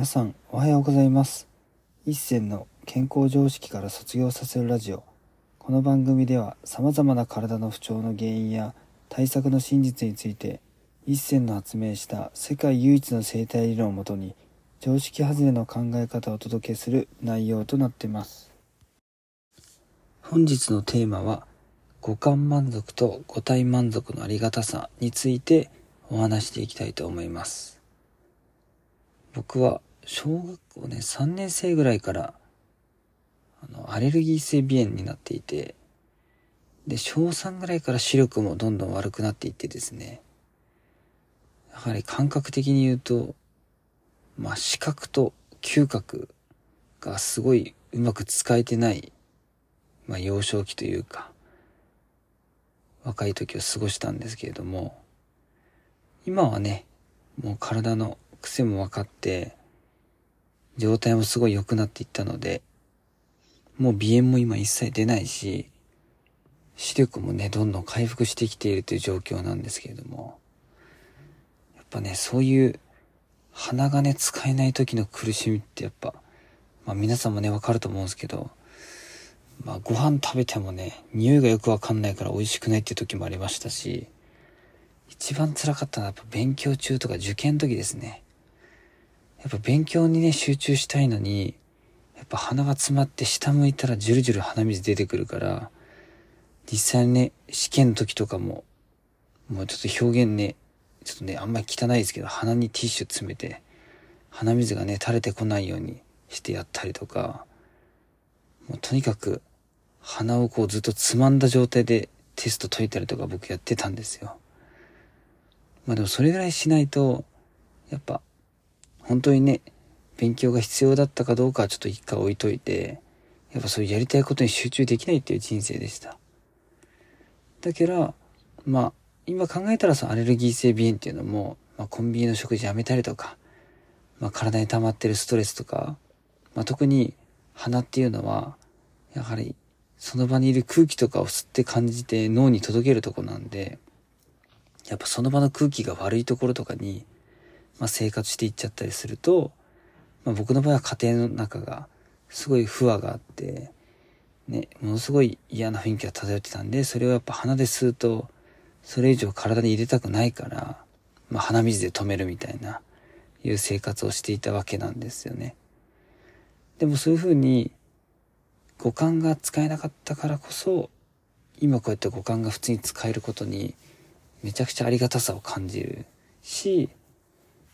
皆さんおはようございます。一銭の健康常識から卒業させるラジオ。この番組では様々な体の不調の原因や対策の真実について一銭の発明した世界唯一の生態理論をもとに常識外れの考え方をお届けする内容となっています。本日のテーマは五感満足と五体満足のありがたさについてお話していきたいと思います。僕は小学校ね、3年生ぐらいから、あの、アレルギー性鼻炎になっていて、で、小3ぐらいから視力もどんどん悪くなっていってですね、やはり感覚的に言うと、まあ、視覚と嗅覚がすごいうまく使えてない、まあ、幼少期というか、若い時を過ごしたんですけれども、今はね、もう体の癖も分かって、状態もすごい良くなっていったので、もう鼻炎も今一切出ないし、視力もね、どんどん回復してきているという状況なんですけれども、やっぱね、そういう鼻がね、使えない時の苦しみってやっぱ、まあ皆さんもね、わかると思うんですけど、まあご飯食べてもね、匂いがよくわかんないから美味しくないっていう時もありましたし、一番辛かったのはやっぱ勉強中とか受験の時ですね。やっぱ勉強にね、集中したいのに、やっぱ鼻が詰まって下向いたらジュルジュル鼻水出てくるから、実際ね、試験の時とかも、もうちょっと表現ね、ちょっとね、あんまり汚いですけど、鼻にティッシュ詰めて、鼻水がね、垂れてこないようにしてやったりとか、もうとにかく、鼻をこうずっとつまんだ状態でテスト解いたりとか僕やってたんですよ。まあでもそれぐらいしないと、やっぱ本当にね、勉強が必要だったかどうかはちょっと一回置いといて、やっぱそういうやりたいことに集中できないっていう人生でした。だから、まあ、今考えたらそのアレルギー性鼻炎っていうのも、まあ、コンビニの食事やめたりとか、まあ、体に溜まってるストレスとか、まあ、特に鼻っていうのは、やはりその場にいる空気とかを吸って感じて脳に届けるとこなんで、やっぱその場の空気が悪いところとかにまあ、生活していっちゃったりすると、まあ、僕の場合は家庭の中がすごい不和があって、ね、ものすごい嫌な雰囲気が漂ってたんで、それをやっぱ鼻で吸うと、それ以上体に入れたくないから、まあ、鼻水で止めるみたいな、いう生活をしていたわけなんですよね。でもそういうふうに、五感が使えなかったからこそ、今こうやって五感が普通に使えることに、めちゃくちゃありがたさを感じるし、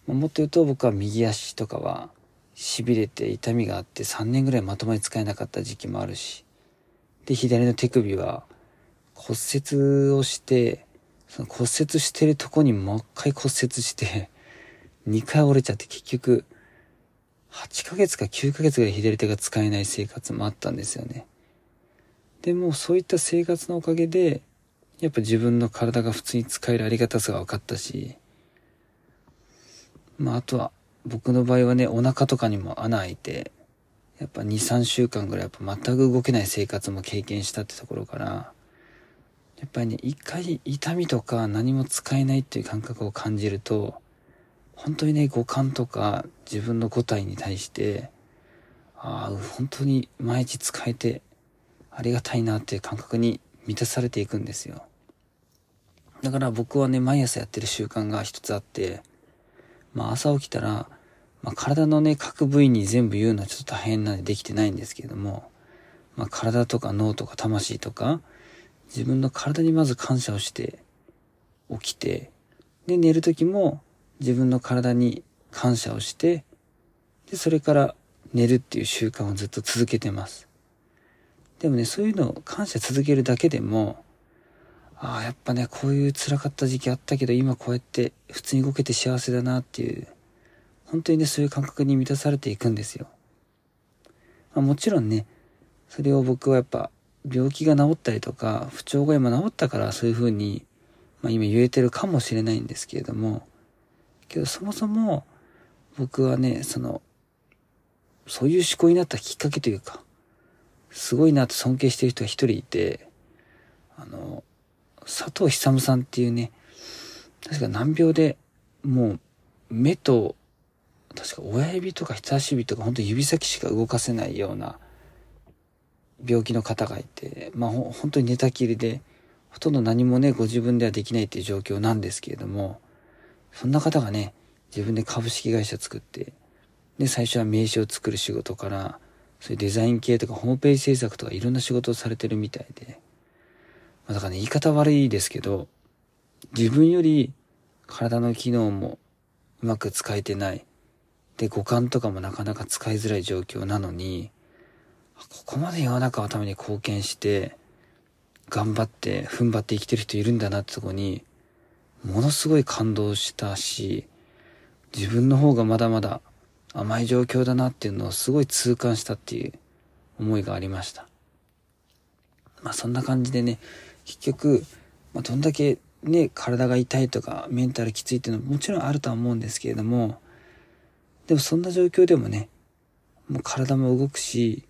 もっと言うと僕は右足とかは痺れて痛みがあって3年ぐらいまともに使えなかった時期もあるし、で、左の手首は骨折をして、その骨折してるとこにもう一回骨折して、2回折れちゃって結局、8ヶ月か9ヶ月ぐらい左手が使えない生活もあったんですよね。でもそういった生活のおかげで、やっぱ自分の体が普通に使えるありがたさが分かったし、まあ、あとは、僕の場合はね、お腹とかにも穴開いて、やっぱ2、3週間ぐらいやっぱ全く動けない生活も経験したってところから、やっぱりね、一回痛みとか何も使えないっていう感覚を感じると、本当にね、五感とか自分の五体に対して、ああ、本当に毎日使えてありがたいなっていう感覚に満たされていくんですよ。だから僕はね、毎朝やってる習慣が一つあって、まあ朝起きたら、まあ体のね、各部位に全部言うのはちょっと大変なんでできてないんですけれども、まあ体とか脳とか魂とか、自分の体にまず感謝をして起きて、で寝る時も自分の体に感謝をして、で、それから寝るっていう習慣をずっと続けてます。でもね、そういうのを感謝続けるだけでも、ああ、やっぱね、こういう辛かった時期あったけど、今こうやって普通に動けて幸せだなっていう、本当にね、そういう感覚に満たされていくんですよ。まあ、もちろんね、それを僕はやっぱ、病気が治ったりとか、不調が今治ったからそういう風に、まあ今言えてるかもしれないんですけれども、けどそもそも、僕はね、その、そういう思考になったきっかけというか、すごいなと尊敬してる人が一人いて、あの、佐藤久さんっていうね、確か難病で、もう、目と確か親指とか人差し指とか本当指先しか動かせないような病気の方がいて、まあ本当に寝たきりで、ほとんど何もね、ご自分ではできないっていう状況なんですけれども、そんな方がね、自分で株式会社作って、で、最初は名刺を作る仕事から、そういうデザイン系とかホームページ制作とかいろんな仕事をされてるみたいで、まあ、だからね、言い方悪いですけど、自分より体の機能もうまく使えてない。で、五感とかもなかなか使いづらい状況なのに、ここまで世の中のために貢献して、頑張って踏ん張って生きてる人いるんだなってとこに、ものすごい感動したし、自分の方がまだまだ甘い状況だなっていうのをすごい痛感したっていう思いがありました。まあそんな感じでね、結局、まあ、どんだけね、体が痛いとかメンタルきついっていうのももちろんあるとは思うんですけれども、でもそんな状況でもね、もう体も動くし、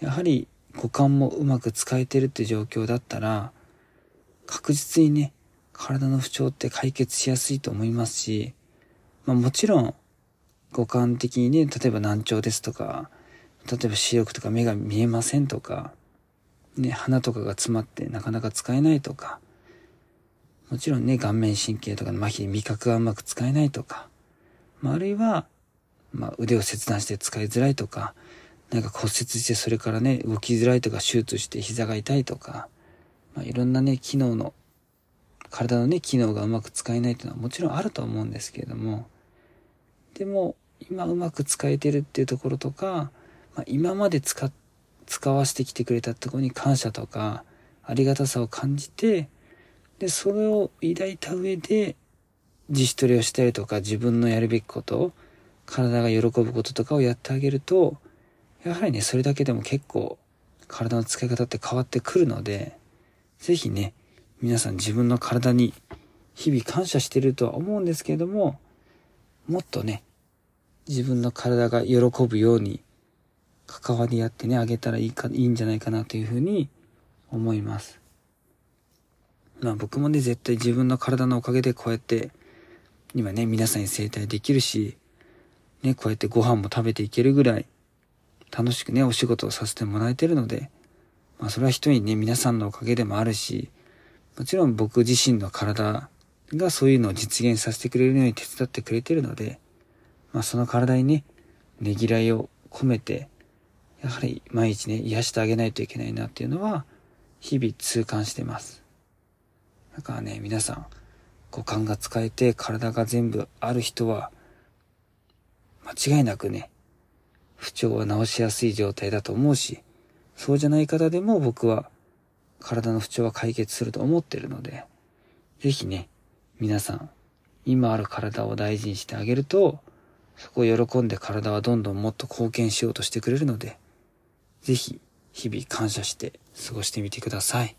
やはり五感もうまく使えてるって状況だったら、確実にね、体の不調って解決しやすいと思いますし、まあもちろん、五感的にね、例えば難聴ですとか、例えば視力とか目が見えませんとか、ね、鼻とかが詰まってなかなか使えないとか、もちろんね、顔面神経とかの麻痺味覚がうまく使えないとか、まあ、あるいは、まあ、腕を切断して使いづらいとか、なんか骨折してそれからね、動きづらいとか手術して膝が痛いとか、まあ、いろんなね、機能の、体のね、機能がうまく使えないっていうのはもちろんあると思うんですけれども、でも、今うまく使えてるっていうところとか、まあ、今まで使っ、使わせてきてくれたところに感謝とか、ありがたさを感じて、で、それを抱いた上で、自主トレをしたりとか、自分のやるべきこと、体が喜ぶこととかをやってあげると、やはりね、それだけでも結構体の使い方って変わってくるので、ぜひね、皆さん自分の体に日々感謝してるとは思うんですけれども、もっとね、自分の体が喜ぶように関わり合ってね、あげたらいいか、いいんじゃないかなというふうに思います。まあ僕もね、絶対自分の体のおかげでこうやって、今ね、皆さんに整体できるし、ね、こうやってご飯も食べていけるぐらい、楽しくね、お仕事をさせてもらえてるので、まあそれは一人ね、皆さんのおかげでもあるし、もちろん僕自身の体がそういうのを実現させてくれるように手伝ってくれてるので、まあその体にね、ねぎらいを込めて、やはり毎日ね、癒してあげないといけないなっていうのは、日々痛感してます。だからね、皆さん、五感が使えて体が全部ある人は、間違いなくね、不調は治しやすい状態だと思うし、そうじゃない方でも僕は体の不調は解決すると思ってるので、ぜひね、皆さん、今ある体を大事にしてあげると、そこを喜んで体はどんどんもっと貢献しようとしてくれるので、ぜひ日々感謝して過ごしてみてください。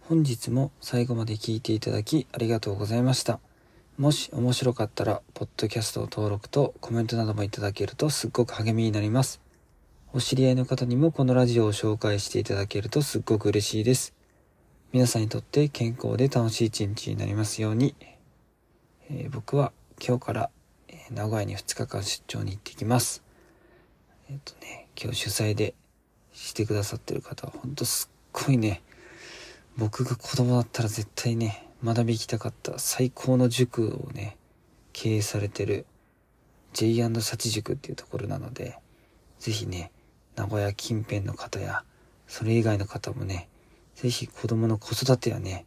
本日も最後まで聞いていただきありがとうございました。もし面白かったら、ポッドキャスト登録とコメントなどもいただけるとすっごく励みになります。お知り合いの方にもこのラジオを紹介していただけるとすっごく嬉しいです。皆さんにとって健康で楽しい一日になりますように。えー、僕は今日から、名古屋に2日間出張に行ってきます。えっ、とね、今日主催でしてくださってる方はほんとすっごいね、僕が子供だったら絶対ね、学び行きたかった最高の塾をね、経営されてる J& 幸塾っていうところなので、ぜひね、名古屋近辺の方や、それ以外の方もね、ぜひ子供の子育てやね、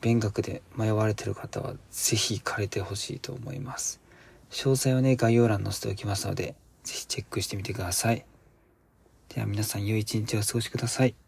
勉学で迷われてる方は、ぜひ行かれてほしいと思います。詳細はね、概要欄に載せておきますので、ぜひチェックしてみてください。では皆さん良い一日をお過ごしください。